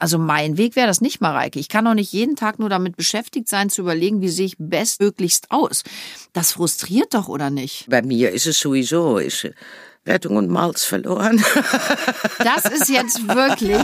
Also mein Weg wäre das nicht, Mareike. Ich kann doch nicht jeden Tag nur damit beschäftigt sein, zu überlegen, wie sehe ich bestmöglichst aus. Das frustriert doch, oder nicht? Bei mir ist es sowieso, ist Rettung und Malz verloren. Das ist jetzt wirklich.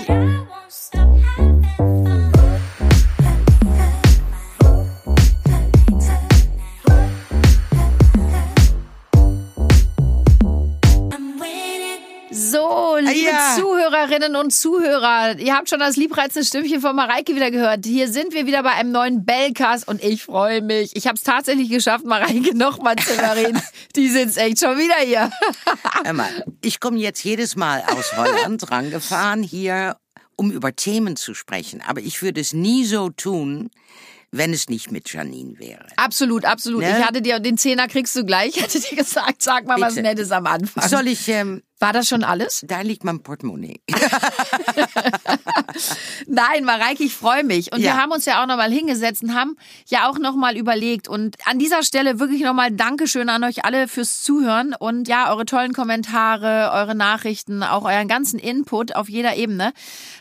Zuhörerinnen und Zuhörer, ihr habt schon das liebreizende Stimmchen von Mareike wieder gehört. Hier sind wir wieder bei einem neuen Bellcast und ich freue mich. Ich habe es tatsächlich geschafft, Mareike nochmal zu überreden. Die sitzt echt schon wieder hier. Mal, ich komme jetzt jedes Mal aus Holland rangefahren hier, um über Themen zu sprechen. Aber ich würde es nie so tun, wenn es nicht mit Janine wäre. Absolut, absolut. Ne? Ich hatte dir, den Zehner kriegst du gleich, hatte dir gesagt, sag mal was Bitte. Nettes am Anfang. Soll ich, ähm, War das schon alles? da liegt mein Portemonnaie. Nein, Mareike, ich freue mich. Und wir Ja. haben uns ja auch nochmal hingesetzt und haben ja auch nochmal überlegt. Und an dieser Stelle wirklich nochmal Dankeschön an euch alle fürs Zuhören und ja, eure tollen Kommentare, eure Nachrichten, auch euren ganzen Input auf jeder Ebene.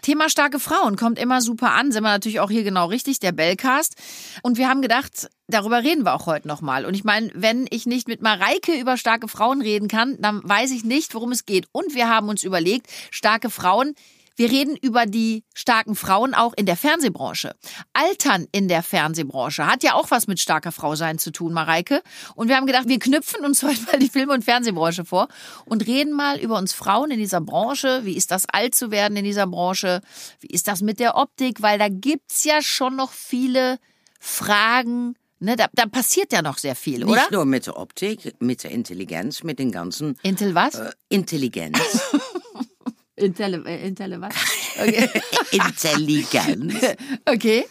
Thema starke Frauen kommt immer super an, sind wir natürlich auch hier genau richtig, der Bellcast. Und wir haben gedacht, darüber reden wir auch heute nochmal. Und ich meine, wenn ich nicht mit Mareike über starke Frauen reden kann, dann weiß ich nicht, worum es geht. Und wir haben uns überlegt, starke Frauen, wir reden über die starken Frauen auch in der Fernsehbranche. Altern in der Fernsehbranche hat ja auch was mit starker Frau sein zu tun, Mareike. Und wir haben gedacht, wir knüpfen uns heute mal die Film- und Fernsehbranche vor und reden mal über uns Frauen in dieser Branche. Wie ist das, alt zu werden in dieser Branche? Wie ist das mit der Optik? Weil da gibt's ja schon noch viele Fragen. Ne, da, da passiert ja noch sehr viel, oder? Nicht nur mit der Optik, mit der Intelligenz, mit den ganzen Intel was? äh, Intelligenz. Intel, äh, Intel was? Okay. Intelligenz. okay.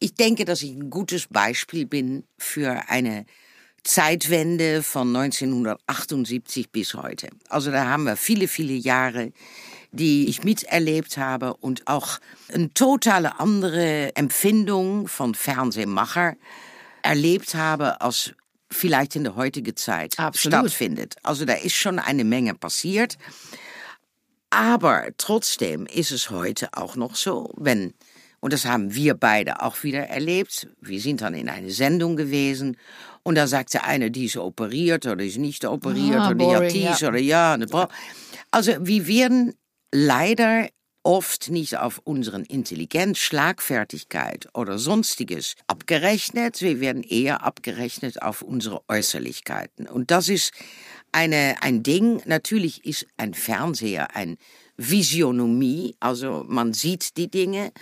Ich denke, dass ich ein gutes Beispiel bin für eine Zeitwende von 1978 bis heute. Also da haben wir viele, viele Jahre, die ich miterlebt habe und auch eine totale andere Empfindung von Fernsehmacher erlebt habe, als vielleicht in der heutigen Zeit Absolut. stattfindet. Also da ist schon eine Menge passiert. Aber trotzdem ist es heute auch noch so, wenn, und das haben wir beide auch wieder erlebt, wir sind dann in eine Sendung gewesen und da sagt der eine, die ist operiert oder die ist nicht operiert Ah, oder die hat boring, dies ja. oder ja. bra- Also wir werden leider oft nicht auf unseren Intelligenz, Schlagfertigkeit oder sonstiges abgerechnet. Wir werden eher abgerechnet auf unsere Äußerlichkeiten. Und das ist eine, ein Ding. Natürlich ist ein Fernseher ein Visionomie, also man sieht die Dinge.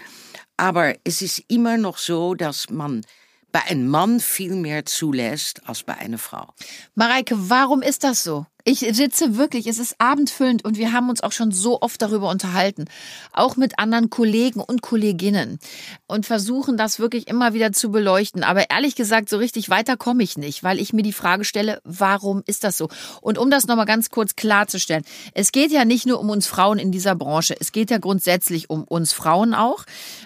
Aber es ist immer noch so, dass man bei einem Mann viel mehr zulässt als bei einer Frau. Mareike, warum ist das so? Ich sitze wirklich, es ist abendfüllend und wir haben uns auch schon so oft darüber unterhalten, auch mit anderen Kollegen und Kolleginnen und versuchen das wirklich immer wieder zu beleuchten. Aber ehrlich gesagt, so richtig weiter komme ich nicht, weil ich mir die Frage stelle, warum ist das so? Und um das nochmal ganz kurz klarzustellen, es geht ja nicht nur um uns Frauen in dieser Branche, es geht ja grundsätzlich um uns Frauen auch.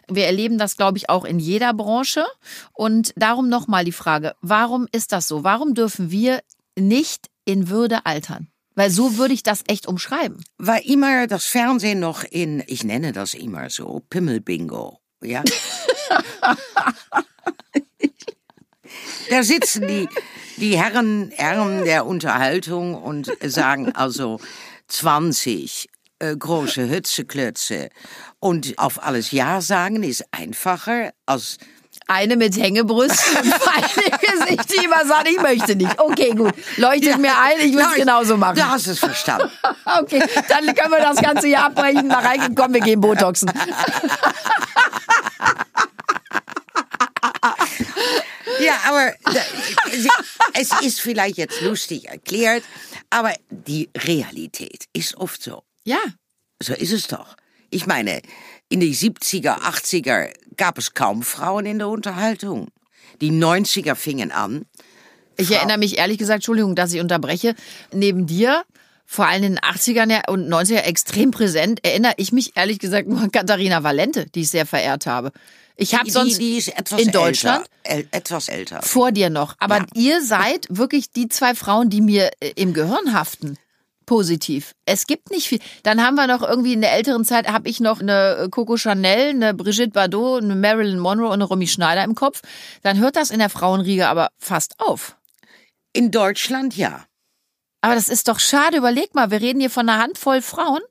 Wir erleben das, glaube ich, auch in jeder Branche. Und darum nochmal die Frage, warum ist das so? Warum dürfen wir nicht in Würde altern? Weil so würde ich das echt umschreiben. War immer das Fernsehen noch in, ich nenne das immer so, Pimmelbingo. Ja? da sitzen die, die Herren, Herren der Unterhaltung und sagen also 20 äh, große Hützeklötze und auf alles Ja sagen ist einfacher als Eine mit Hängebrüsten und feinem Gesicht, die immer sagt, ich möchte nicht. Okay, gut. Leuchtet mir ein, ich will es Ja, genauso machen. Du hast es verstanden. Okay, dann können wir das ganze hier abbrechen. Nach Reike, komm, wir gehen Botoxen. Ja, aber es ist vielleicht jetzt lustig erklärt, aber die Realität ist oft so. Ja, So ist es doch. Ich meine, in die 70er, 80er gab es kaum Frauen in der Unterhaltung. Die 90er fingen an. ich Frau- erinnere mich ehrlich gesagt, Entschuldigung, dass ich unterbreche, neben dir, vor allem in den 80ern ja und 90er extrem präsent, erinnere ich mich ehrlich gesagt nur an Katharina Valente, die ich sehr verehrt habe. Ich habe Die, sonst die etwas in Deutschland älter. Etwas älter. vor dir noch. Aber Ja. ihr seid wirklich die zwei Frauen, die mir äh, im Gehirn haften. Positiv. Es gibt nicht viel. Dann haben wir noch irgendwie in der älteren Zeit, habe ich noch eine Coco Chanel, eine Brigitte Bardot, eine Marilyn Monroe und eine Romy Schneider im Kopf. Dann hört das in der Frauenriege aber fast auf. In Deutschland ja. Aber das ist doch schade. Überleg mal, wir reden hier von einer Handvoll Frauen.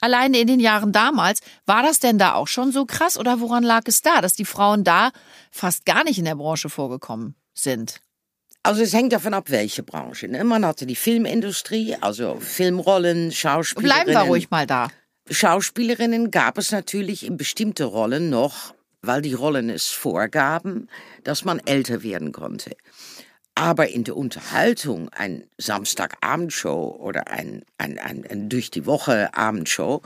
Alleine in den Jahren damals. War das denn da auch schon so krass oder woran lag es da, dass die Frauen da fast gar nicht in der Branche vorgekommen sind? Also es hängt davon ab, welche Branche. Ne? Man hatte die Filmindustrie, also Filmrollen, Schauspielerinnen. Bleiben wir ruhig mal da. Schauspielerinnen gab es natürlich in bestimmte Rollen noch, weil die Rollen es vorgaben, dass man älter werden konnte. Aber in der Unterhaltung, ein Samstagabendshow oder ein, ein, ein, ein durch die Woche Abendshow,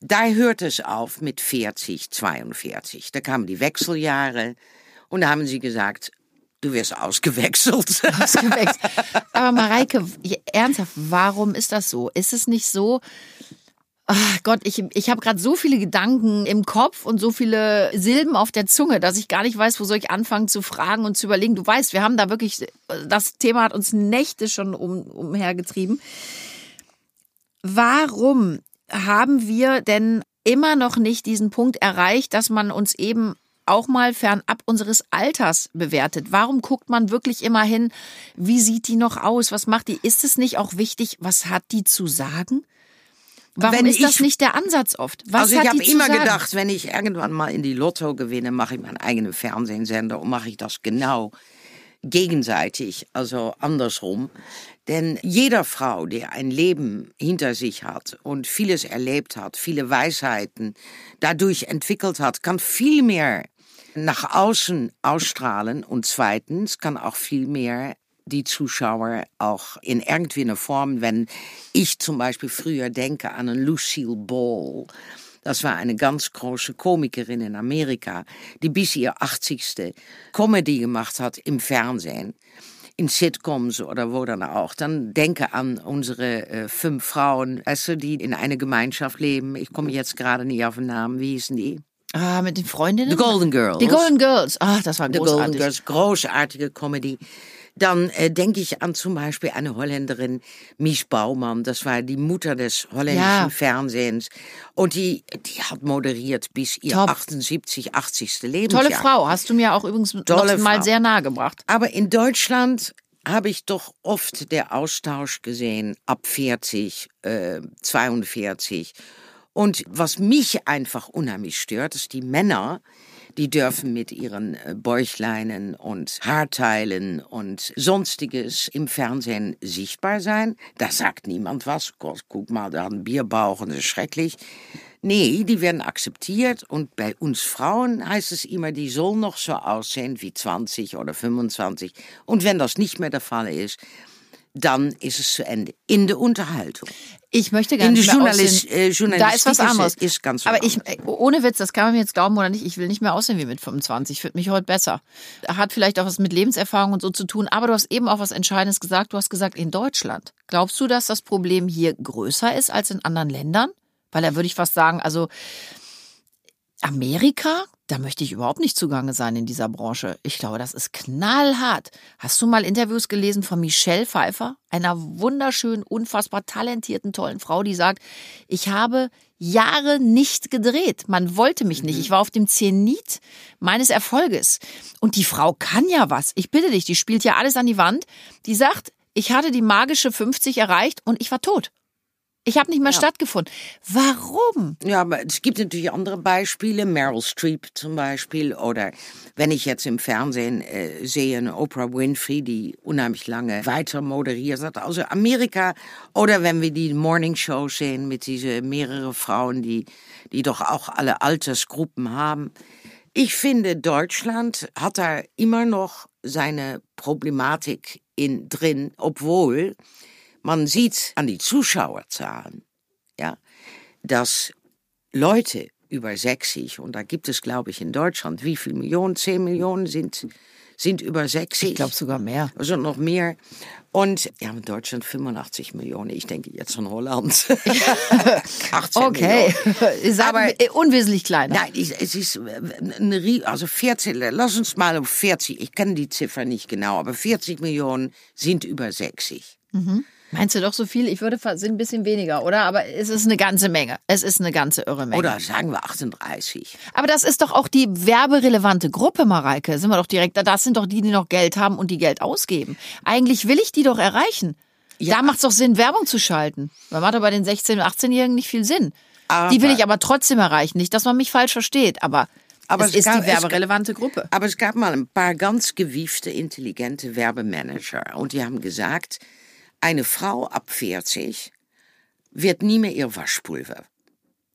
da hört es auf mit 40, 42. Da kamen die Wechseljahre und da haben sie gesagt, Du wirst ausgewechselt. ausgewechselt. Aber Mareike, ernsthaft, warum ist das so? Ist es nicht so, Ach Gott, ich, ich habe gerade so viele Gedanken im Kopf und so viele Silben auf der Zunge, dass ich gar nicht weiß, wo soll ich anfangen zu fragen und zu überlegen. Du weißt, wir haben da wirklich, das Thema hat uns Nächte schon um, umhergetrieben. Warum haben wir denn immer noch nicht diesen Punkt erreicht, dass man uns eben auch mal fernab unseres Alters bewertet. Warum guckt man wirklich immer hin, wie sieht die noch aus, was macht die? Ist es nicht auch wichtig, was hat die zu sagen? Warum wenn ist ich, das nicht der Ansatz oft? Was also ich habe immer gedacht, wenn ich irgendwann mal in die Lotto gewinne, mache ich meinen eigenen Fernsehsender und mache ich das genau gegenseitig, also andersrum. Denn jeder Frau, die ein Leben hinter sich hat und vieles erlebt hat, viele Weisheiten dadurch entwickelt hat, kann viel mehr nach außen ausstrahlen und zweitens kann auch viel mehr die Zuschauer auch in irgendwie eine Form, wenn ich zum Beispiel früher denke an einen Lucille Ball, das war eine ganz große Komikerin in Amerika, die bis ihr 80. Comedy gemacht hat im Fernsehen in Sitcoms oder wo dann auch. Dann denke an unsere äh, fünf Frauen, weißt du, die in einer Gemeinschaft leben. Ich komme jetzt gerade nicht auf den Namen. Wie hießen die? Ah, mit den Freundinnen? The Golden Girls. Die Golden Girls. Ah, das war großartig. The Golden Girls, großartige Comedy. Dann äh, denke ich an zum Beispiel eine Holländerin, Mies Baumann, das war die Mutter des holländischen ja. Fernsehens. Und die, die hat moderiert bis ihr Top. 78, 80. Lebensjahr. Tolle Frau, hast du mir auch übrigens Tolle mal Frau. sehr nahe gebracht. Aber in Deutschland habe ich doch oft der Austausch gesehen ab 40, äh, 42 und was mich einfach unheimlich stört, ist die Männer, die dürfen mit ihren äh, Bäuchleinen und Haarteilen und sonstiges im Fernsehen sichtbar sein. Da sagt niemand was. Gott, guck mal, da hat ein Bierbauch und das ist schrecklich. Nee, die werden akzeptiert und bei uns Frauen heißt es immer, die sollen noch so aussehen wie 20 oder 25. Und wenn das nicht mehr der Fall ist, dann ist es zu Ende. In der Unterhaltung. Ich möchte gar nicht mehr Journalist, äh, Journalistik Da ist was anderes. Ist, ist ganz Aber ich, äh, ohne Witz, das kann man mir jetzt glauben oder nicht, ich will nicht mehr aussehen wie mit 25. Ich finde mich heute besser. Hat vielleicht auch was mit Lebenserfahrung und so zu tun. Aber du hast eben auch was Entscheidendes gesagt. Du hast gesagt, in Deutschland. Glaubst du, dass das Problem hier größer ist als in anderen Ländern? Weil da würde ich fast sagen, also Amerika, da möchte ich überhaupt nicht zugange sein in dieser Branche. Ich glaube, das ist knallhart. Hast du mal Interviews gelesen von Michelle Pfeiffer, einer wunderschönen, unfassbar talentierten, tollen Frau, die sagt, ich habe Jahre nicht gedreht. Man wollte mich nicht. Mhm. Ich war auf dem Zenit meines Erfolges. Und die Frau kann ja was. Ich bitte dich, die spielt ja alles an die Wand. Die sagt, ich hatte die magische 50 erreicht und ich war tot. Ich habe nicht mehr ja. stattgefunden. Warum? Ja, aber es gibt natürlich andere Beispiele. Meryl Streep zum Beispiel. Oder wenn ich jetzt im Fernsehen äh, sehe, eine Oprah Winfrey, die unheimlich lange weiter moderiert hat. Also Amerika. Oder wenn wir die Morning Show sehen mit diese mehrere Frauen, die, die doch auch alle Altersgruppen haben. Ich finde, Deutschland hat da immer noch seine Problematik in drin, obwohl man sieht an die Zuschauerzahlen, ja, dass Leute über 60, und da gibt es, glaube ich, in Deutschland, wie viele Millionen? Zehn Millionen sind, sind über 60. Ich glaube sogar mehr. Also noch mehr. Und ja, in Deutschland 85 Millionen. Ich denke jetzt von Holland. 18 okay. Millionen. Aber unwesentlich kleiner. Nein, es ist eine, also 14, lass uns mal auf 40, ich kenne die Ziffer nicht genau, aber 40 Millionen sind über 60. Mhm. Meinst du doch so viel? Ich würde sind ein bisschen weniger, oder? Aber es ist eine ganze Menge. Es ist eine ganze irre Menge. Oder sagen wir 38. Aber das ist doch auch die werberelevante Gruppe, Mareike. Sind wir doch direkt da. Das sind doch die, die noch Geld haben und die Geld ausgeben. Eigentlich will ich die doch erreichen. Ja. Da macht es doch Sinn, Werbung zu schalten. Man macht aber bei den 16- und 18-Jährigen nicht viel Sinn. Aber die will ich aber trotzdem erreichen. Nicht, dass man mich falsch versteht, aber aber es, es ist gab, die werberelevante Gruppe. Aber es gab mal ein paar ganz gewiefte, intelligente Werbemanager. Und die haben gesagt, eine Frau ab 40 wird nie mehr ihr Waschpulver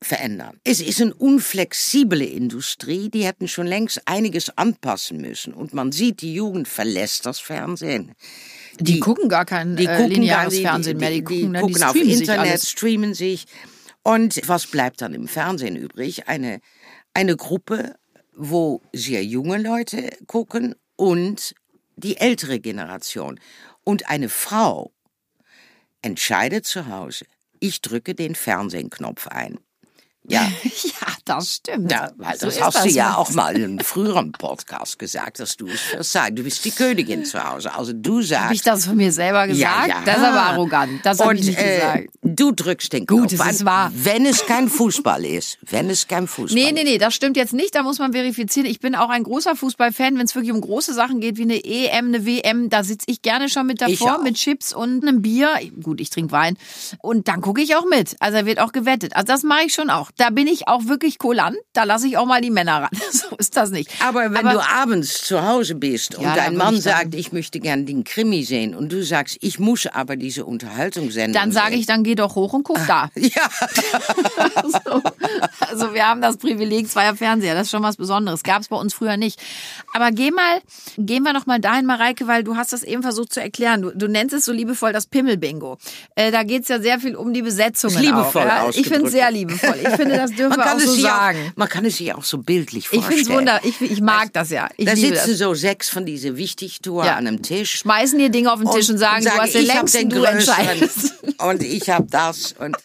verändern. Es ist eine unflexible Industrie, die hätten schon längst einiges anpassen müssen. Und man sieht, die Jugend verlässt das Fernsehen. Die, die gucken gar kein die äh, lineares gar, Fernsehen mehr, die, die, die gucken, die auf Internet, streamen sich. Und was bleibt dann im Fernsehen übrig? Eine, eine Gruppe, wo sehr junge Leute gucken und die ältere Generation. Und eine Frau entscheidet zu Hause, ich drücke den Fernsehknopf ein. Ja. ja, das stimmt. Ja, weil so das hast das du ja auch mal in einem früheren Podcast gesagt, dass du es versagst. Du bist die Königin zu Hause. Also du sagst. Habe ich das von mir selber gesagt? Ja, ja. Das ist aber arrogant. Das habe ich nicht äh, gesagt. Du drückst den Knopf Gut, es ist wahr. Wenn es kein Fußball ist. Wenn es kein Fußball nee, nee, nee, das stimmt jetzt nicht. Da muss man verifizieren. Ich bin auch ein großer Fußballfan. Wenn es wirklich um große Sachen geht, wie eine EM, eine WM, da sitze ich gerne schon mit davor, mit Chips und einem Bier. Gut, ich trinke Wein. Und dann gucke ich auch mit. Also wird auch gewettet. Also das mache ich schon auch da bin ich auch wirklich kulant. Da lasse ich auch mal die Männer ran. so ist das nicht. Aber wenn Aber, du abends zu Hause bist und ja, dein Mann ich sagt, ich möchte gern den Krimi sehen und du sagst, ich muss aber diese Unterhaltungssendung Dann sage ich, dann geh doch hoch und guck da. Ja. also, also, wir haben das Privileg zweier Fernseher. Das ist schon was Besonderes. Gab es bei uns früher nicht. Aber geh mal, gehen wir noch mal dahin, Mareike, weil du hast das eben versucht zu erklären. Du, du nennst es so liebevoll das Pimmelbingo. Äh, da geht es ja sehr viel um die Besetzung. Liebevoll auch, ja? Ich finde es sehr liebevoll. Ich finde, das dürfen man wir auch so sagen. Auch, man kann es sich auch so bildlich vorstellen. Ich finde es wunder, ich, ich mag das ja. Ich da sitzen das. so sechs von diese Wichtigtour ja. an einem Tisch. Schmeißen dir Dinge auf den Tisch und, und sagen, und du hast den längsten, du entscheidest. Und ich habe das und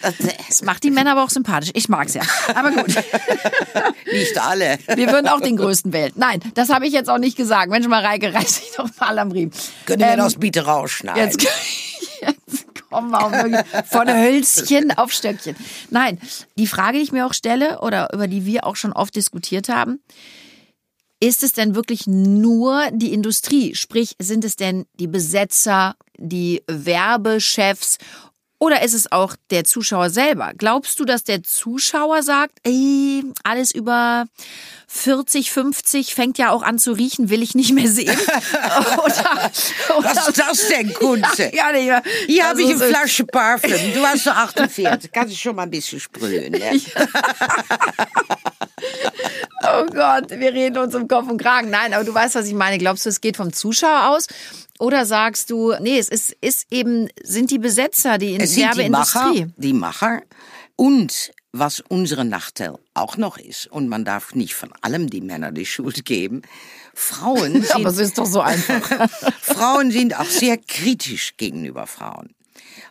das macht die Männer aber auch sympathisch. Ich mag's ja. Aber gut. Nicht alle. Wir würden auch den größten wählen. Nein, das habe ich jetzt auch nicht gesagt. Mensch, Mareike, reiß dich doch mal am Riemen. Können ähm, wir das bitte rausschneiden? Jetzt, jetzt kommen wir wirklich von Hölzchen auf Stöckchen. Nein, die Frage, die ich mir auch stelle oder über die wir auch schon oft diskutiert haben, ist es denn wirklich nur die Industrie? Sprich, sind es denn die Besetzer, die Werbechefs oder ist es auch der Zuschauer selber? Glaubst du, dass der Zuschauer sagt, ey, alles über 40, 50 fängt ja auch an zu riechen, will ich nicht mehr sehen? oder, oder, Was ist das denn, Kunze? Ja, ja, Hier habe ich eine Flasche Parfüm. Du hast so 48. Kannst du schon mal ein bisschen sprühen. Ja? oh Gott, wir reden uns um Kopf und Kragen. Nein, aber du weißt, was ich meine. Glaubst du, es geht vom Zuschauer aus? Oder sagst du, nee, es ist, ist eben, sind die Besetzer, die in der Werbeindustrie. Die Macher und was unsere Nachteil auch noch ist, und man darf nicht von allem die Männer die Schuld geben, Frauen sind, Aber es ist doch so einfach. Frauen sind auch sehr kritisch gegenüber Frauen.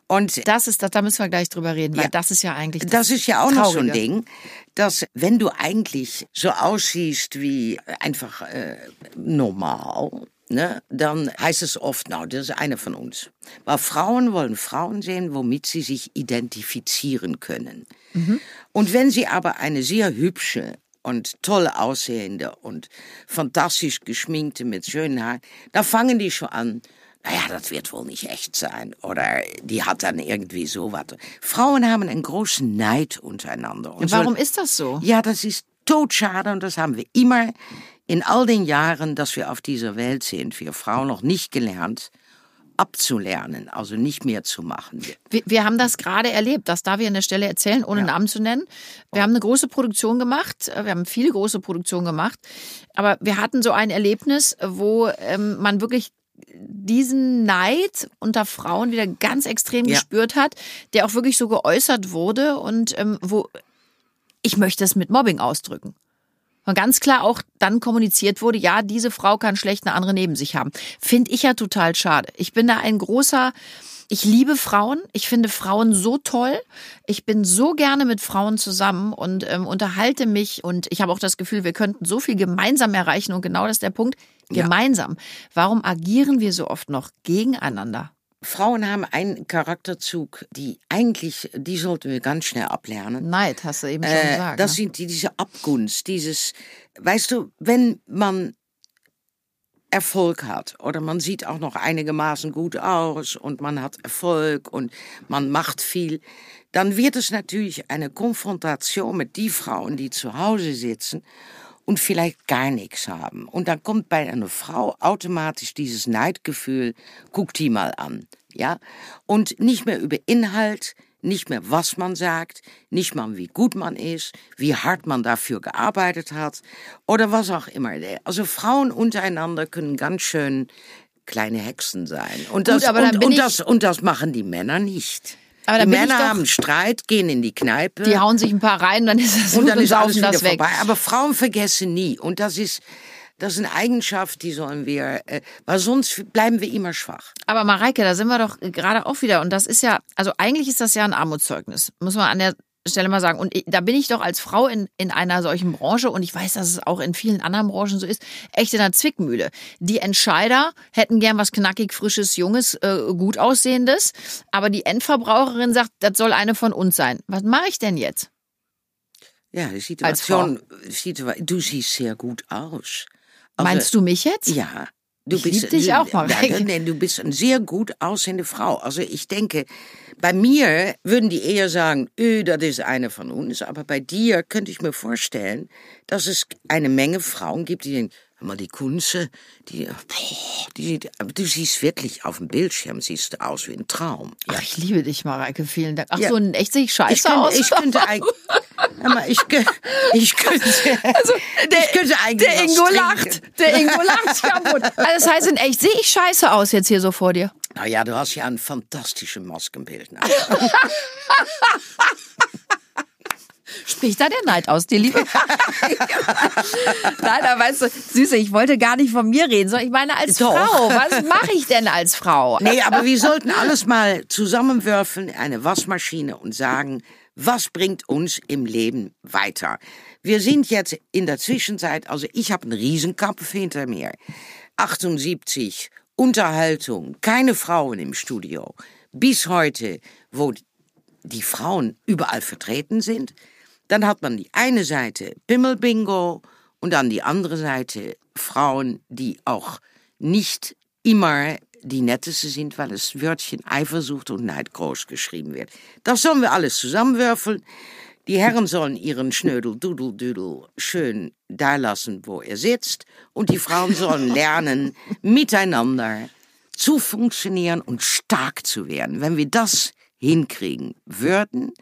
Und das ist das, da müssen wir gleich drüber reden, weil ja, das ist ja eigentlich das, das ist ja auch Traurige. noch so ein Ding, dass wenn du eigentlich so aussiehst wie einfach äh, normal, ne, dann heißt es oft, nou, das ist eine von uns. Weil Frauen wollen Frauen sehen, womit sie sich identifizieren können. Mhm. Und wenn sie aber eine sehr hübsche und toll aussehende und fantastisch geschminkte mit schönen Haaren, da fangen die schon an, naja, das wird wohl nicht echt sein. Oder die hat dann irgendwie so was. Frauen haben einen großen Neid untereinander. Und Warum so, ist das so? Ja, das ist totschade und das haben wir immer in all den Jahren, dass wir auf dieser Welt sind, wir Frauen noch nicht gelernt, abzulernen, also nicht mehr zu machen. Wir, wir haben das gerade erlebt, das darf ich an der Stelle erzählen, ohne ja. Namen zu nennen. Wir haben eine große Produktion gemacht, wir haben viele große Produktionen gemacht, aber wir hatten so ein Erlebnis, wo ähm, man wirklich diesen Neid unter Frauen wieder ganz extrem ja. gespürt hat, der auch wirklich so geäußert wurde und ähm, wo ich möchte es mit Mobbing ausdrücken. Und ganz klar auch dann kommuniziert wurde, ja, diese Frau kann schlecht eine andere neben sich haben. Finde ich ja total schade. Ich bin da ein großer, ich liebe Frauen. Ich finde Frauen so toll. Ich bin so gerne mit Frauen zusammen und ähm, unterhalte mich. Und ich habe auch das Gefühl, wir könnten so viel gemeinsam erreichen. Und genau das ist der Punkt. Gemeinsam. Ja. Warum agieren wir so oft noch gegeneinander? Frauen haben einen Charakterzug, die eigentlich, die sollten wir ganz schnell ablernen. Neid, hast du eben schon Äh, gesagt. das ne? sind die, diese Abgunst, dieses, weißt du, wenn man Erfolg hat oder man sieht auch noch einigermaßen gut aus und man hat Erfolg und man macht viel, dann wird es natürlich eine Konfrontation mit die Frauen, die zu Hause sitzen und vielleicht gar nichts haben. Und dann kommt bei einer Frau automatisch dieses Neidgefühl, guck die mal an, ja? Und nicht mehr über Inhalt, nicht mehr was man sagt, nicht mal wie gut man ist, wie hart man dafür gearbeitet hat oder was auch immer. Also Frauen untereinander können ganz schön kleine Hexen sein. Und das, dann und, und, das, und das machen die Männer nicht. Aber die dann ich Männer doch- haben Streit, gehen in die Kneipe. die hauen sich ein paar rein, dann ist das Und dann ist alles wieder das weg. vorbei. Aber Frauen vergessen nie. Und das ist, das ist eine Eigenschaft, die sollen wir, äh, weil sonst bleiben wir immer schwach. Aber Mareike, da sind wir doch gerade auch wieder. Und das ist ja, also eigentlich ist das ja ein Armutszeugnis, muss man an der Stelle mal sagen. Und da bin ich doch als Frau in, in einer solchen Branche, und ich weiß, dass es auch in vielen anderen Branchen so ist, echt in der Zwickmühle. Die Entscheider hätten gern was knackig, frisches, junges, äh, gut aussehendes. Aber die Endverbraucherin sagt, das soll eine von uns sein. Was mache ich denn jetzt? Ja, die Situation, Situa du siehst sehr gut aus. Also, Meinst du mich jetzt? Ja. Du Ich lieb dich auch. Ja, nee, du bist eine sehr gut aussehende Frau. Also ich denke, bei mir würden die eher sagen, öh, das ist eine von uns. Aber bei dir könnte ich mir vorstellen, dass es eine Menge Frauen gibt, die denken, mal, die Kunze, die, die du siehst wirklich auf dem Bildschirm, siehst du aus wie ein Traum. Ja. Ach, ich liebe dich, Mareike. Vielen Dank. Ach Ja. so, in echt sehe ich scheiße Ich könnte, aus. ich könnte eigentlich, ich, ich könnte, ich könnte eigentlich Der Ingo lacht. Der Ingo lacht kaputt. Also das heißt in echt, sehe ich scheiße aus jetzt hier so vor dir? Nou ja, du hast ja ein fantastisches Maskenbild. Spricht da der Neid aus dir, Liebe? Nein, aber weißt du, Süße, ich wollte gar nicht von mir reden, sondern ich meine als Doch. Frau. Was mache ich denn als Frau? Nee, aber wir sollten alles mal zusammenwerfen, eine Waschmaschine und sagen, was bringt uns im Leben weiter? Wir sind jetzt in der Zwischenzeit, also ich habe einen Riesenkampf hinter mir. 78, Unterhaltung, keine Frauen im Studio. Bis heute, wo die Frauen überall vertreten sind. Dann hat man die eine Seite Pimmelbingo und dann die andere Seite Frauen, die auch nicht immer die netteste sind, weil das Wörtchen Eifersucht und Neid groß geschrieben wird. Das sollen wir alles zusammenwürfeln. Die Herren sollen ihren Schnödel, Dudel, Düdel schön da lassen, wo er sitzt. Und die Frauen sollen lernen, miteinander zu funktionieren und stark zu werden. Wenn wir das hinkriegen würden,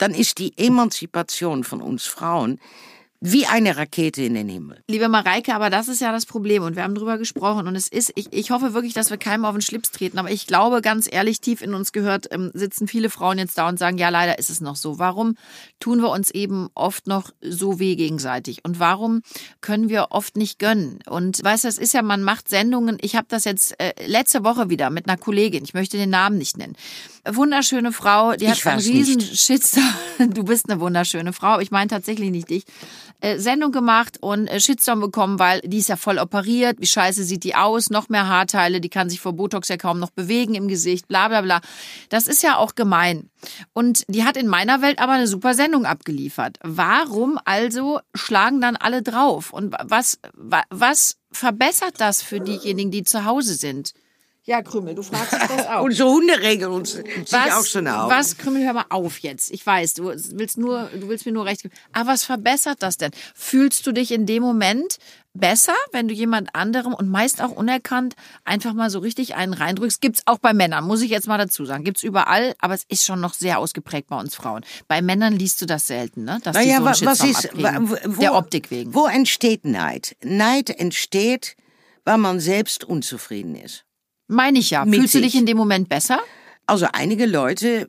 dann ist die Emanzipation von uns Frauen wie eine Rakete in den Himmel. Liebe Mareike, aber das ist ja das Problem und wir haben drüber gesprochen und es ist, ich, ich hoffe wirklich, dass wir keinem auf den Schlips treten, aber ich glaube ganz ehrlich, tief in uns gehört, ähm, sitzen viele Frauen jetzt da und sagen, ja, leider ist es noch so. Warum tun wir uns eben oft noch so weh gegenseitig und warum können wir oft nicht gönnen? Und weißt du, es ist ja, man macht Sendungen, ich habe das jetzt äh, letzte Woche wieder mit einer Kollegin, ich möchte den Namen nicht nennen. Wunderschöne Frau, die hat einen riesen. Shitstorm. Du bist eine wunderschöne Frau, ich meine tatsächlich nicht dich. Äh, Sendung gemacht und äh, Shitstorm bekommen, weil die ist ja voll operiert. Wie scheiße sieht die aus? Noch mehr Haarteile. Die kann sich vor Botox ja kaum noch bewegen im Gesicht. Bla bla bla. Das ist ja auch gemein. Und die hat in meiner Welt aber eine super Sendung abgeliefert. Warum also schlagen dann alle drauf? Und was, wa- was verbessert das für diejenigen, die zu Hause sind? Ja, Krümel, du fragst dich das auch. Unsere Hunde regeln uns sich Was, auch schon auf. was, Krümel, hör mal auf jetzt. Ich weiß, du willst nur, du willst mir nur recht geben. Aber was verbessert das denn? Fühlst du dich in dem Moment besser, wenn du jemand anderem und meist auch unerkannt einfach mal so richtig einen reindrückst? Gibt's auch bei Männern, muss ich jetzt mal dazu sagen. Gibt's überall, aber es ist schon noch sehr ausgeprägt bei uns Frauen. Bei Männern liest du das selten, ne? Dass die Naja, so einen wa- was ist, wo, der Optik wegen. Wo entsteht Neid? Neid entsteht, weil man selbst unzufrieden ist. Meine ich ja. Fühlst du dich sich. in dem Moment besser? Also einige Leute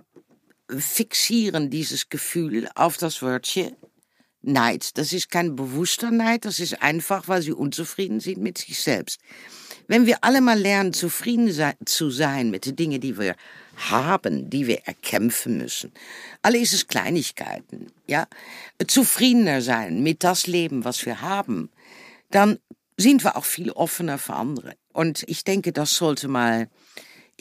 fixieren dieses Gefühl auf das Wörtchen Neid. Das ist kein bewusster Neid, das ist einfach, weil sie unzufrieden sind mit sich selbst. Wenn wir alle mal lernen, zufrieden zu sein mit den Dingen, die wir haben, die wir erkämpfen müssen. Alle ist es Kleinigkeiten, ja. Zufriedener sein mit das Leben, was wir haben, dann sind wir auch viel offener für andere. Und ich denke, das sollte mal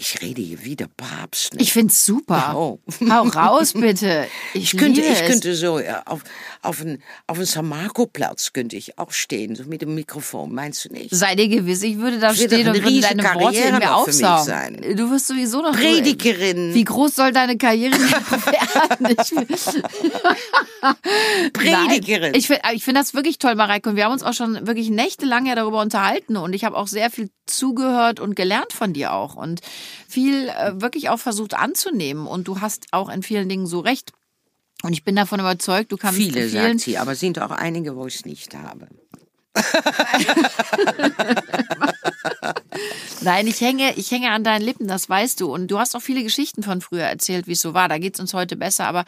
Ich rede hier wieder Papst. Ne? Ich find's super. Oh. Hau raus, bitte. Ich, Ich könnte, ich es. könnte so ja, auf, auf einen auf einen San-Marco-Platz könnte ich auch stehen, so mit dem Mikrofon. Meinst du nicht? Sei dir gewiss, ich würde da wird stehen und würde deine Worte in Karriere mir aufsaugen. Du wirst sowieso noch Predigerin. Wie groß soll deine Karriere werden? Ich Predigerin. Nein, ich finde ich find das wirklich toll, Mareike. Und wir haben uns auch schon wirklich nächtelang ja darüber unterhalten. Und ich habe auch sehr viel zugehört und gelernt von dir auch. Und viel äh, wirklich auch versucht anzunehmen. Und du hast auch in vielen Dingen so recht. Und ich bin davon überzeugt, du kannst Viele, vielen sagt sie, aber sind auch einige, wo ich es nicht habe. Nein, ich hänge, ich hänge an deinen Lippen, das weißt du. Und du hast auch viele Geschichten von früher erzählt, wie es so war. Da geht's uns heute besser. Aber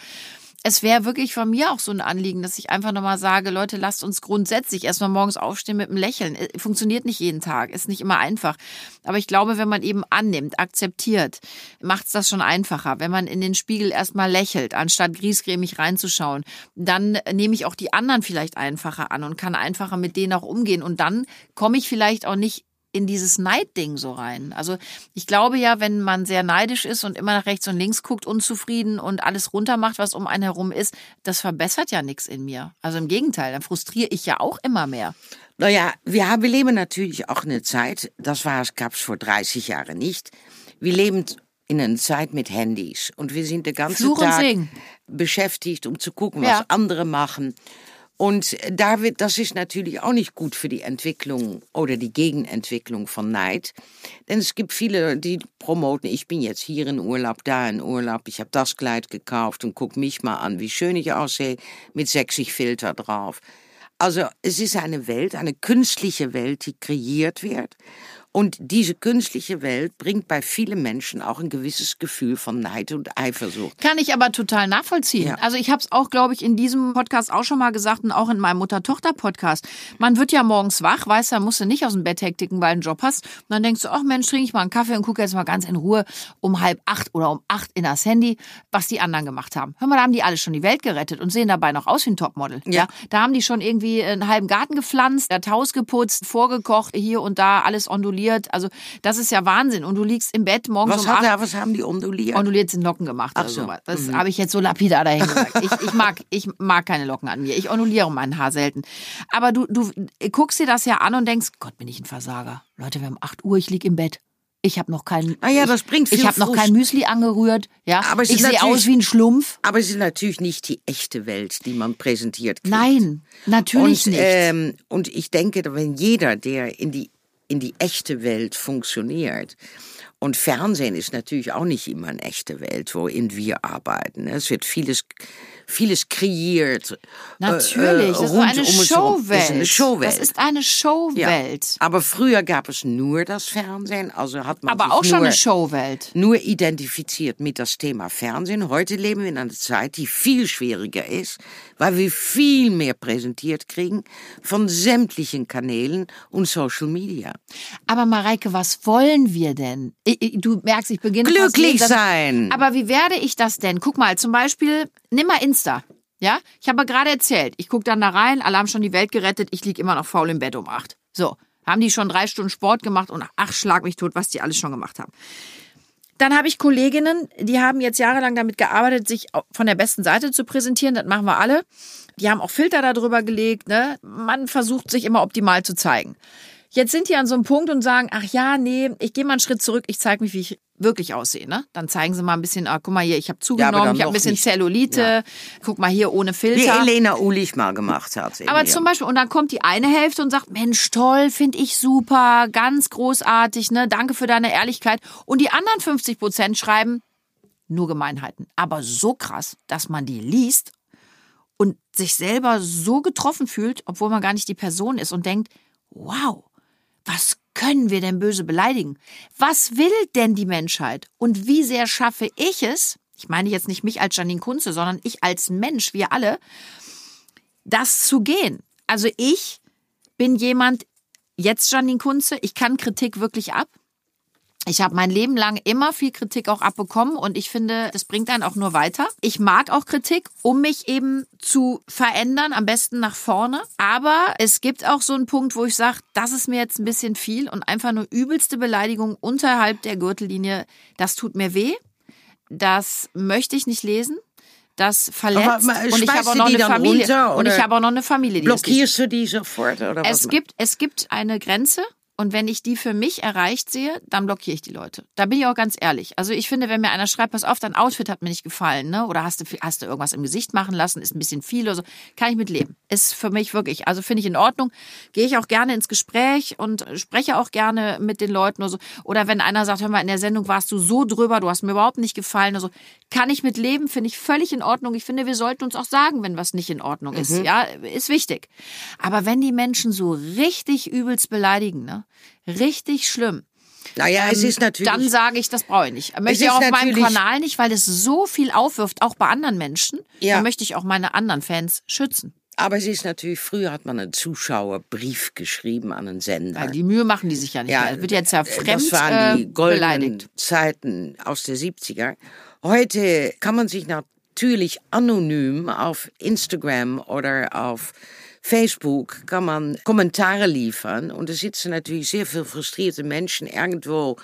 es wäre wirklich von mir auch so ein Anliegen, dass ich einfach nochmal sage, Leute, lasst uns grundsätzlich erstmal morgens aufstehen mit einem Lächeln. Äh, Funktioniert nicht jeden Tag, ist nicht immer einfach. Aber ich glaube, wenn man eben annimmt, akzeptiert, macht's das schon einfacher. Wenn man in den Spiegel erstmal lächelt, anstatt griesgrämig reinzuschauen, dann nehme ich auch die anderen vielleicht einfacher an und kann einfacher mit denen auch umgehen. Und dann komme ich vielleicht auch nicht in dieses Neidding so rein. Also ich glaube ja, wenn man sehr neidisch ist und immer nach rechts und links guckt, unzufrieden und alles runtermacht, was um einen herum ist, das verbessert ja nichts in mir. Also im Gegenteil, dann frustriere ich ja auch immer mehr. Naja, wir, haben, wir leben natürlich auch eine Zeit, das war es, gab es vor 30 Jahren nicht. Wir leben in einer Zeit mit Handys und wir sind den ganzen Fluch Tag beschäftigt, um zu gucken, was Ja. andere machen. Und da wird, das ist natürlich auch nicht gut für die Entwicklung oder die Gegenentwicklung von Neid. Denn es gibt viele, die promoten, ich bin jetzt hier in Urlaub, da in Urlaub, ich habe das Kleid gekauft und guck mich mal an, wie schön ich aussehe, mit sexy Filter drauf. Also es ist eine Welt, eine künstliche Welt, die kreiert wird. Und diese künstliche Welt bringt bei vielen Menschen auch ein gewisses Gefühl von Neid und Eifersucht. Kann ich aber total nachvollziehen. Ja. Also ich habe es auch, glaube ich, in diesem Podcast auch schon mal gesagt und auch in meinem Mutter-Tochter-Podcast. Man wird ja morgens wach, weißt du, musst du nicht aus dem Bett hektiken, weil du einen Job hast. Und dann denkst du, ach Mensch, trinke ich mal einen Kaffee und gucke jetzt mal ganz in Ruhe um halb acht oder um acht in das Handy, was die anderen gemacht haben. Hör mal, da haben die alle schon die Welt gerettet und sehen dabei noch aus wie ein Topmodel. Ja. Da haben die schon irgendwie einen halben Garten gepflanzt, das Haus geputzt, vorgekocht, hier und da alles onduliert. Also das ist ja Wahnsinn. Und du liegst im Bett morgens Was, um hat acht er, was haben die onduliert? onduliert sind Locken gemacht oder Ach so. sowas. Das habe ich jetzt so lapidar dahin gesagt. Ich, ich, mag, ich mag keine Locken an mir. Ich onduliere mein Haar selten. Aber du, du guckst dir das ja an und denkst, Gott, bin ich ein Versager. Leute, wir haben 8 Uhr, ich lieg im Bett. Ich habe noch kein Ah ja, das bringt Ich viel habe noch kein Müsli angerührt, ja. Aber es ich sehe aus wie ein Schlumpf. Aber es ist natürlich nicht die echte Welt, die man präsentiert kriegt. Nein, natürlich und, nicht. Ähm, und ich denke, wenn jeder, der in die, in die echte Welt funktioniert, und Fernsehen ist natürlich auch nicht immer eine echte Welt, worin wir arbeiten. ne? Es wird vieles, vieles kreiert. Natürlich, äh, das ist um. Das ist eine Showwelt. Das ist eine Showwelt. Aber früher gab es nur das Fernsehen, also hat man Aber sich auch schon nur, eine Showwelt. nur identifiziert mit das Thema Fernsehen. Heute leben wir in einer Zeit, die viel schwieriger ist, weil wir viel mehr präsentiert kriegen von sämtlichen Kanälen und Social Media. Aber Mareike, was wollen wir denn? Du merkst, ich beginne fast Glücklich Satz- sein. Aber wie werde ich das denn? Guck mal, zum Beispiel, nimm mal Insta. Ja, ich habe gerade erzählt, ich gucke dann da rein, alle haben schon die Welt gerettet, ich lieg immer noch faul im Bett um acht. So, haben die schon drei Stunden Sport gemacht und ach, schlag mich tot, was die alles schon gemacht haben. Dann habe ich Kolleginnen, die haben jetzt jahrelang damit gearbeitet, sich von der besten Seite zu präsentieren. Das machen wir alle. Die haben auch Filter darüber gelegt. Ne? Man versucht sich immer optimal zu zeigen. Jetzt sind die an so einem Punkt und sagen, ach ja, nee, ich gehe mal einen Schritt zurück, ich zeige mich, wie ich wirklich aussehe. Ne? Dann zeigen sie mal ein bisschen, ah, guck mal hier, ich habe zugenommen, dann ich habe ein bisschen nicht. Zellulite, Ja. guck mal hier ohne Wie Filter. Elena Ulich mal gemacht hat. Aber zum Beispiel, und dann kommt die eine Hälfte und sagt, Mensch, toll, finde ich super, ganz großartig, ne, danke für deine Ehrlichkeit. Und die anderen 50 Prozent schreiben nur Gemeinheiten. Aber so krass, dass man die liest und sich selber so getroffen fühlt, obwohl man gar nicht die Person ist und denkt, wow, was können wir denn böse beleidigen? Was will denn die Menschheit? Und wie sehr schaffe ich es, ich meine jetzt nicht mich als Janine Kunze, sondern ich als Mensch, wir alle, das zu gehen. Also ich bin jemand, jetzt Janine Kunze, ich kann Kritik wirklich ab. Ich habe mein Leben lang immer viel Kritik auch abbekommen und ich finde, das bringt einen auch nur weiter. Ich mag auch Kritik, um mich eben zu verändern, am besten nach vorne. Aber es gibt auch so einen Punkt, wo ich sage, das ist mir jetzt ein bisschen viel und einfach nur übelste Beleidigung unterhalb der Gürtellinie, das tut mir weh. Das möchte ich nicht lesen das verletzt Aber, und ich habe auch noch eine Familie und ich habe auch noch eine Familie die blockierst du die sofort oder es gibt es gibt eine Grenze und wenn ich die für mich erreicht sehe, dann blockiere ich die Leute. Da bin ich auch ganz ehrlich. Also ich finde, wenn mir einer schreibt, pass auf, dein Outfit hat mir nicht gefallen, ne? Oder hast du, hast du irgendwas im Gesicht machen lassen, ist ein bisschen viel oder so, kann ich mit leben. Ist für mich wirklich, also finde ich in Ordnung. Gehe ich auch gerne ins Gespräch und spreche auch gerne mit den Leuten oder so. Oder wenn einer sagt, hör mal, in der Sendung warst du so drüber, du hast mir überhaupt nicht gefallen oder so, kann ich mit leben, finde ich völlig in Ordnung. Ich finde, wir sollten uns auch sagen, wenn was nicht in Ordnung ist. Mhm. Ja, ist wichtig. Aber wenn die Menschen so richtig übelst beleidigen, ne? Richtig schlimm. Naja, ähm, es ist natürlich. Dann sage ich, das brauche ich nicht. Möchte ich auch auf meinem Kanal nicht, weil es so viel aufwirft, auch bei anderen Menschen. Ja. Da möchte ich auch meine anderen Fans schützen. Aber es ist natürlich, früher hat man einen Zuschauerbrief geschrieben an einen Sender. Weil die Mühe machen die sich ja nicht ja, mehr. Das wird jetzt ja fremd Das waren die äh, goldenen beleidigt. Zeiten aus der 70er. Heute kann man sich natürlich anonym auf Instagram oder auf Facebook kann man Kommentare liefern und es sitzen natürlich sehr viel frustrierte Menschen irgendwo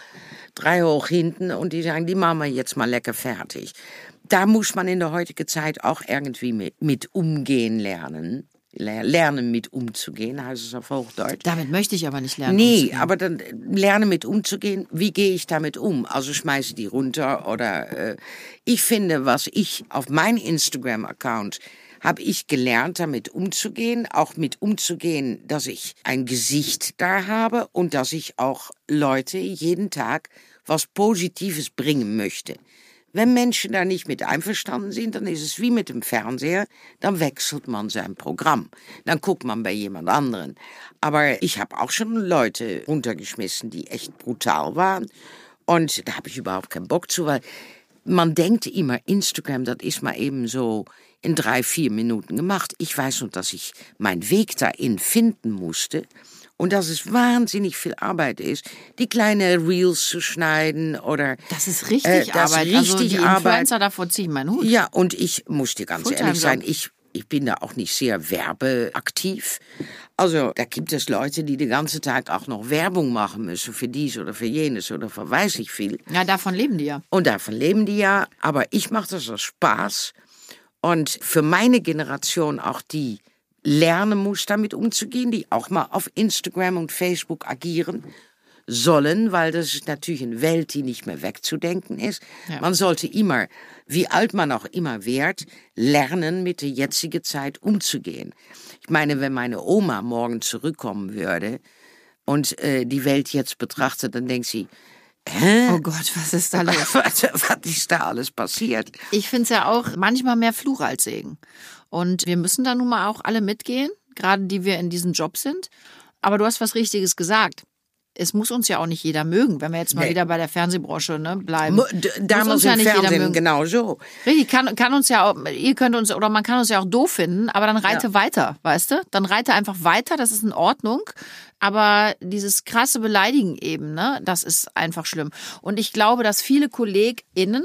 drei hoch hinten und die sagen, die machen wir jetzt mal lecker fertig. Da muss man in der heutigen Zeit auch irgendwie mit, mit umgehen lernen. Lernen mit umzugehen, heißt es auf Hochdeutsch. Damit möchte ich aber nicht lernen. Nee, umzugehen. aber dann lernen mit umzugehen. Wie gehe ich damit um? Also schmeiße die runter oder äh, ich finde, was ich auf meinem Instagram-Account habe ich gelernt, damit umzugehen, auch mit umzugehen, dass ich ein Gesicht da habe und dass ich auch Leute jeden Tag was Positives bringen möchte. Wenn Menschen da nicht mit einverstanden sind, dann ist es wie mit dem Fernseher, dann wechselt man sein Programm. Dann guckt man bei jemand anderen. Aber ich habe auch schon Leute runtergeschmissen, die echt brutal waren. Und da habe ich überhaupt keinen Bock zu, weil man denkt immer, Instagram, das ist mal eben so in drei, vier Minuten gemacht. Ich weiß nur, dass ich meinen Weg dahin finden musste und dass es wahnsinnig viel Arbeit ist, die kleine Reels zu schneiden oder das ist richtig äh, das Arbeit. Richtig also die Influencer Arbeit. davor ziehen meinen Hut. Ja, und ich muss dir ganz ehrlich sein, ich ich bin da auch nicht sehr werbeaktiv. Also da gibt es Leute, die den ganzen Tag auch noch Werbung machen müssen für dies oder für jenes oder für weiß ich viel. Ja, davon leben die ja. Und davon leben die ja. Aber ich mache das aus Spaß und für meine Generation auch die lernen muss, damit umzugehen, die auch mal auf Instagram und Facebook agieren sollen, weil das ist natürlich eine Welt, die nicht mehr wegzudenken ist. Ja. Man sollte immer, wie alt man auch immer wird, lernen, mit der jetzigen Zeit umzugehen. Ich meine, wenn meine Oma morgen zurückkommen würde und äh, die Welt jetzt betrachtet, dann denkt sie, Hä? Oh Gott, was ist da los? Was, was ist da alles passiert? Ich finde es ja auch manchmal mehr Fluch als Segen. Und wir müssen da nun mal auch alle mitgehen, gerade die wir in diesem Job sind. Aber du hast was Richtiges gesagt. Es muss uns ja auch nicht jeder mögen, wenn wir jetzt mal nee. wieder bei der Fernsehbranche ne, bleiben. Da muss uns ja nicht Fernsehen jeder mögen. genau so. Richtig, kann, kann uns ja auch, ihr könnt uns, oder man kann uns ja auch doof finden, aber dann reite ja. weiter, weißt du? Dann reite einfach weiter, das ist in Ordnung. Aber dieses krasse Beleidigen eben, ne, das ist einfach schlimm. Und ich glaube, dass viele KollegInnen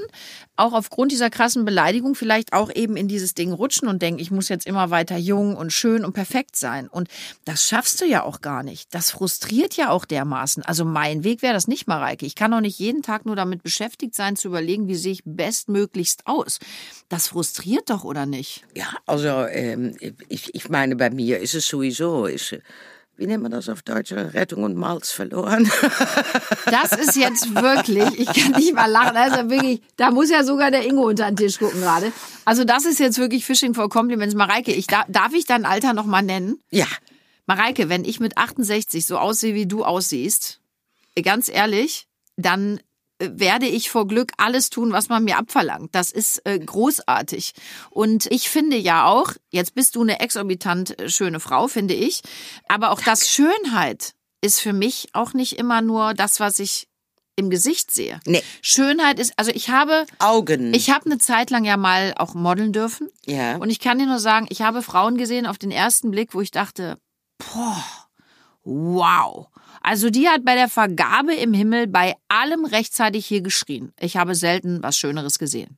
auch aufgrund dieser krassen Beleidigung vielleicht auch eben in dieses Ding rutschen und denken, ich muss jetzt immer weiter jung und schön und perfekt sein. Und das schaffst du ja auch gar nicht. Das frustriert ja auch dermaßen. Also mein Weg wäre das nicht, Mareike. Ich kann doch nicht jeden Tag nur damit beschäftigt sein, zu überlegen, wie sehe ich bestmöglichst aus. Das frustriert doch, oder nicht? Ja, also ähm, ich, ich meine, bei mir ist es sowieso, ist, wie nennt man das auf Deutsch? Rettung und Malz verloren. Das ist jetzt wirklich, ich kann nicht mal lachen. Also wirklich, da muss ja sogar der Ingo unter den Tisch gucken gerade. Also das ist jetzt wirklich Fishing for Compliments. Mareike, ich darf, ich dein Alter noch mal nennen? Ja. Mareike, wenn ich mit 68 so aussehe, wie du aussiehst, ganz ehrlich, dann werde ich vor Glück alles tun, was man mir abverlangt. Das ist äh, großartig. Und ich finde ja auch, jetzt bist du eine exorbitant äh, schöne Frau, finde ich, aber auch das Schönheit ist für mich auch nicht immer nur das, was ich im Gesicht sehe. Nee. Schönheit ist, also ich habe Augen. Ich habe eine Zeit lang ja mal auch modeln dürfen. Ja. Und ich kann dir nur sagen, ich habe Frauen gesehen auf den ersten Blick, wo ich dachte, boah, Wow. Also die hat bei der Vergabe im Himmel bei allem rechtzeitig hier geschrien. Ich habe selten was Schöneres gesehen.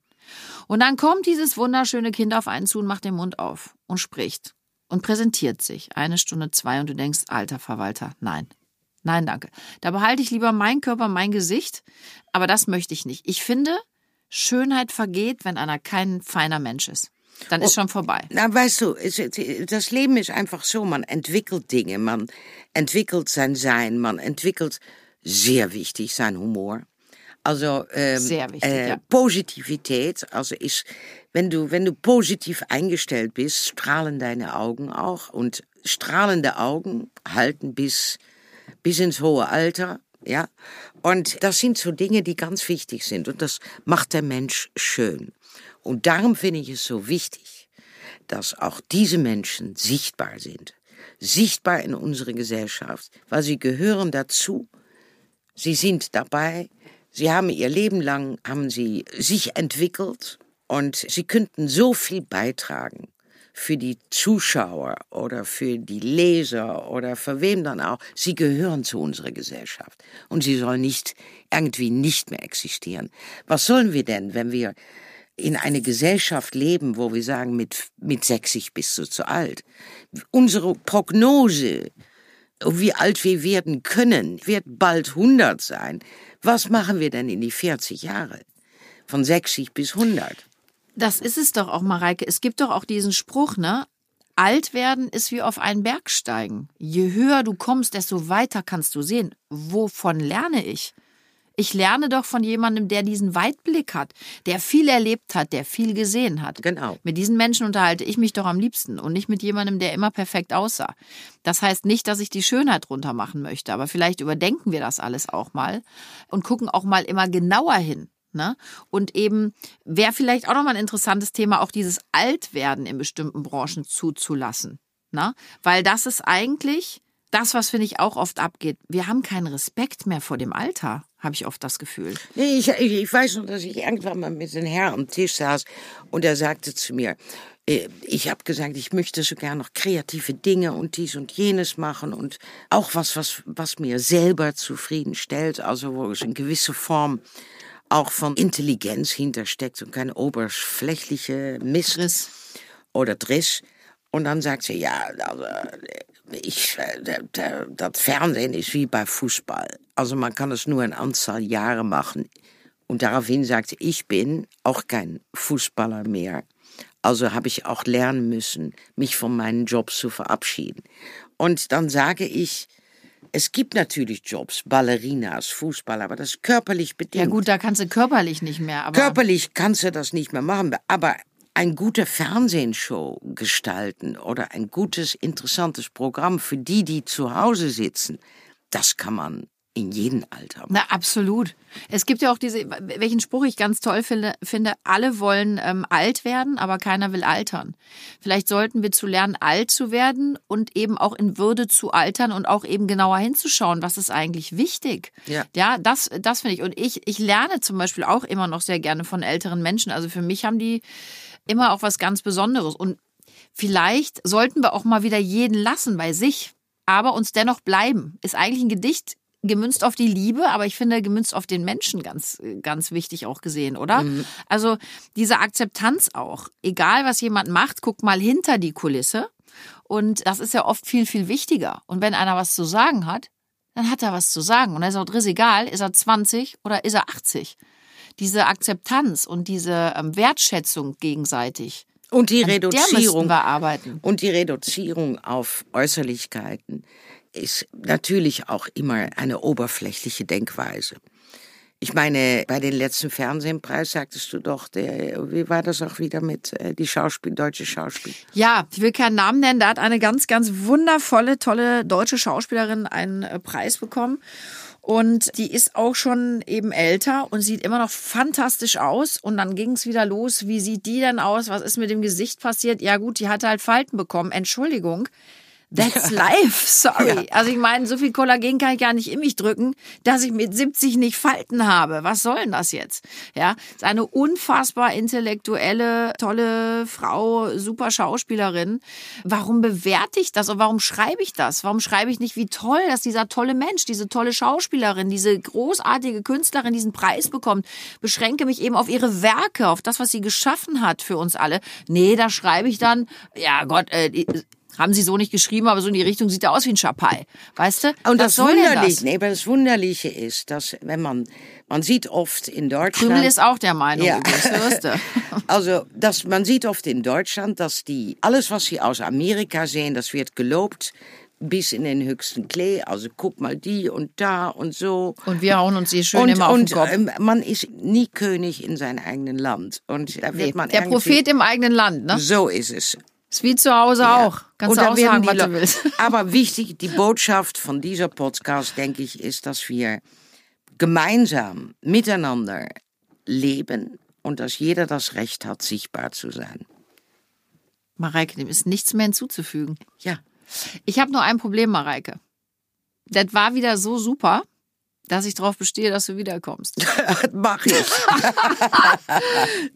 Und dann kommt dieses wunderschöne Kind auf einen zu und macht den Mund auf und spricht und präsentiert sich. Eine Stunde, zwei und du denkst, alter Verwalter, nein. Nein, danke. Da behalte ich lieber meinen Körper, mein Gesicht, aber das möchte ich nicht. Ich finde, Schönheit vergeht, wenn einer kein feiner Mensch ist. Dann ist oh, schon vorbei. Na, weißt du, das Leben ist einfach so, man entwickelt Dinge, man entwickelt sein Sein, man entwickelt sehr wichtig sein Humor. Also ähm, Sehr wichtig, äh, ja. Positivität, also ist, wenn du, wenn du positiv eingestellt bist, strahlen deine Augen auch. Und strahlende Augen halten bis, bis ins hohe Alter. Ja, und das sind so Dinge, die ganz wichtig sind. Und das macht der Mensch schön. Und darum finde ich es so wichtig, dass auch diese Menschen sichtbar sind. Sichtbar in unserer Gesellschaft, weil sie gehören dazu. Sie sind dabei, Sie haben ihr Leben lang, haben sie sich entwickelt und sie könnten so viel beitragen für die Zuschauer oder für die Leser oder für wem dann auch. Sie gehören zu unserer Gesellschaft und sie sollen nicht irgendwie nicht mehr existieren. Was sollen wir denn, wenn wir in eine Gesellschaft leben, wo wir sagen, mit, mit 60 bist du zu alt? Unsere Prognose, wie alt wir werden können, wird bald 100 sein. Was machen wir denn in die 40 Jahre? Von 60 bis 100. Das ist es doch auch, Mareike. Es gibt doch auch diesen Spruch, ne? Alt werden ist wie auf einen Berg steigen. Je höher du kommst, desto weiter kannst du sehen. Wovon lerne ich? Ich lerne doch von jemandem, der diesen Weitblick hat, der viel erlebt hat, der viel gesehen hat. Genau. Mit diesen Menschen unterhalte ich mich doch am liebsten und nicht mit jemandem, der immer perfekt aussah. Das heißt nicht, dass ich die Schönheit runter machen möchte, aber vielleicht überdenken wir das alles auch mal und gucken auch mal immer genauer hin. Ne? Und eben wäre vielleicht auch nochmal ein interessantes Thema, auch dieses Altwerden in bestimmten Branchen zuzulassen. Ne? Weil das ist eigentlich das, was finde ich auch oft abgeht. Wir haben keinen Respekt mehr vor dem Alter, habe ich oft das Gefühl. Nee, ich, ich, weiß noch, dass ich irgendwann mal mit einem Herrn am Tisch saß und er sagte zu mir, äh, ich habe gesagt, ich möchte so gern noch kreative Dinge und dies und jenes machen und auch was, was, was mir selber zufriedenstellt, also wo es in gewisse Form auch von Intelligenz hintersteckt und kein oberflächliche Mist Driss. oder Driss. Und dann sagt sie, ja, also, ich, äh, das Fernsehen ist wie bei Fußball. Also man kann es nur eine Anzahl Jahre machen. Und daraufhin sagte ich bin auch kein Fußballer mehr. Also habe ich auch lernen müssen, mich von meinen Jobs zu verabschieden. Und dann sage ich, es gibt natürlich Jobs, Ballerinas, Fußballer, aber das ist körperlich bedingt. Ja gut, da kannst du körperlich nicht mehr. Aber körperlich kannst du das nicht mehr machen, aber ein gute Fernsehshow gestalten oder ein gutes, interessantes Programm für die, die zu Hause sitzen, das kann man in jedem Alter. Machen. Na, absolut. Es gibt ja auch diese, welchen Spruch ich ganz toll finde, finde alle wollen ähm, alt werden, aber keiner will altern. Vielleicht sollten wir zu lernen, alt zu werden und eben auch in Würde zu altern und auch eben genauer hinzuschauen, was ist eigentlich wichtig. Ja, ja das, das finde ich. Und ich, ich lerne zum Beispiel auch immer noch sehr gerne von älteren Menschen. Also für mich haben die immer auch was ganz Besonderes. Und vielleicht sollten wir auch mal wieder jeden lassen bei sich, aber uns dennoch bleiben. Ist eigentlich ein Gedicht gemünzt auf die Liebe, aber ich finde gemünzt auf den Menschen ganz, ganz wichtig auch gesehen, oder? Mhm. Also diese Akzeptanz auch. Egal, was jemand macht, guck mal hinter die Kulisse. Und das ist ja oft viel, viel wichtiger. Und wenn einer was zu sagen hat, dann hat er was zu sagen. Und dann ist auch egal, ist er 20 oder ist er 80 diese Akzeptanz und diese ähm, Wertschätzung gegenseitig. Und die Reduzierung. wir arbeiten. Und die Reduzierung auf Äußerlichkeiten ist natürlich auch immer eine oberflächliche Denkweise. Ich meine, bei den letzten Fernsehpreis sagtest du doch, der, wie war das auch wieder mit äh, die Schauspiel, deutsche Schauspiel? Ja, ich will keinen Namen nennen. Da hat eine ganz, ganz wundervolle, tolle deutsche Schauspielerin einen äh, Preis bekommen. Und die ist auch schon eben älter und sieht immer noch fantastisch aus. Und dann ging es wieder los. Wie sieht die denn aus? Was ist mit dem Gesicht passiert? Ja gut, die hatte halt Falten bekommen. Entschuldigung. That's life, sorry. Also ich meine, so viel Kollagen kann ich gar nicht in mich drücken, dass ich mit 70 nicht Falten habe. Was soll denn das jetzt? Ja, ist eine unfassbar intellektuelle, tolle Frau, super Schauspielerin. Warum bewerte ich das und warum schreibe ich das? Warum schreibe ich nicht, wie toll, dass dieser tolle Mensch, diese tolle Schauspielerin, diese großartige Künstlerin diesen Preis bekommt? Beschränke mich eben auf ihre Werke, auf das, was sie geschaffen hat für uns alle. Nee, da schreibe ich dann, ja Gott, äh, haben sie so nicht geschrieben, aber so in die Richtung sieht er aus wie ein Schapai. Weißt du? Und das, das Wunderliche, nee, aber das Wunderliche ist, dass wenn man, man sieht oft in Deutschland. Krümel ist auch der Meinung, Ja. übrigens, du. Also, dass man sieht oft in Deutschland, dass die, alles was sie aus Amerika sehen, das wird gelobt bis in den höchsten Klee. Also guck mal die und da und so. Und wir hauen uns hier schön und, immer auf und den Kopf. ähm, man ist nie König in seinem eigenen Land. Und da wird Nee, man der Prophet im eigenen Land, ne? So ist es. Ist wie zu Hause auch. Kannst Und du auch sagen, was du willst. Aber wichtig, die Botschaft von dieser Podcast, denke ich, ist, dass wir gemeinsam miteinander leben und dass jeder das Recht hat, sichtbar zu sein. Mareike, dem ist nichts mehr hinzuzufügen. Ja. Ich habe nur ein Problem, Mareike. Das war wieder so super, dass ich darauf bestehe, dass du wiederkommst. Mach ich.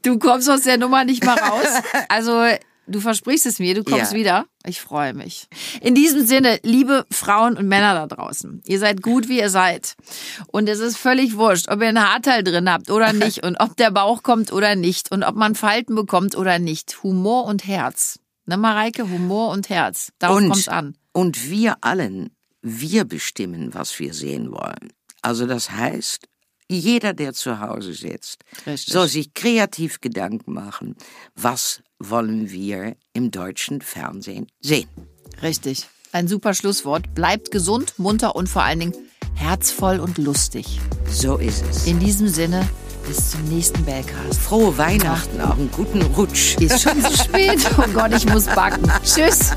Du kommst aus der Nummer nicht mal raus. Also, du versprichst es mir, du kommst Ja. wieder. Ich freue mich. In diesem Sinne, liebe Frauen und Männer da draußen, ihr seid gut, wie ihr seid. Und es ist völlig wurscht, ob ihr ein Haarteil drin habt oder nicht und ob der Bauch kommt oder nicht und ob man Falten bekommt oder nicht. Humor und Herz. Ne, Mareike? Humor und Herz. Darauf Und, kommt's an. und wir allen, wir bestimmen, was wir sehen wollen. Also das heißt, jeder, der zu Hause sitzt, Richtig. soll sich kreativ Gedanken machen, was wollen wir im deutschen Fernsehen sehen. Richtig. Ein super Schlusswort. Bleibt gesund, munter und vor allen Dingen herzvoll und lustig. So ist es. In diesem Sinne, bis zum nächsten Bellcast. Frohe Weihnachten, auch einen guten Rutsch. Ist schon zu spät. Oh Gott, ich muss backen. Tschüss.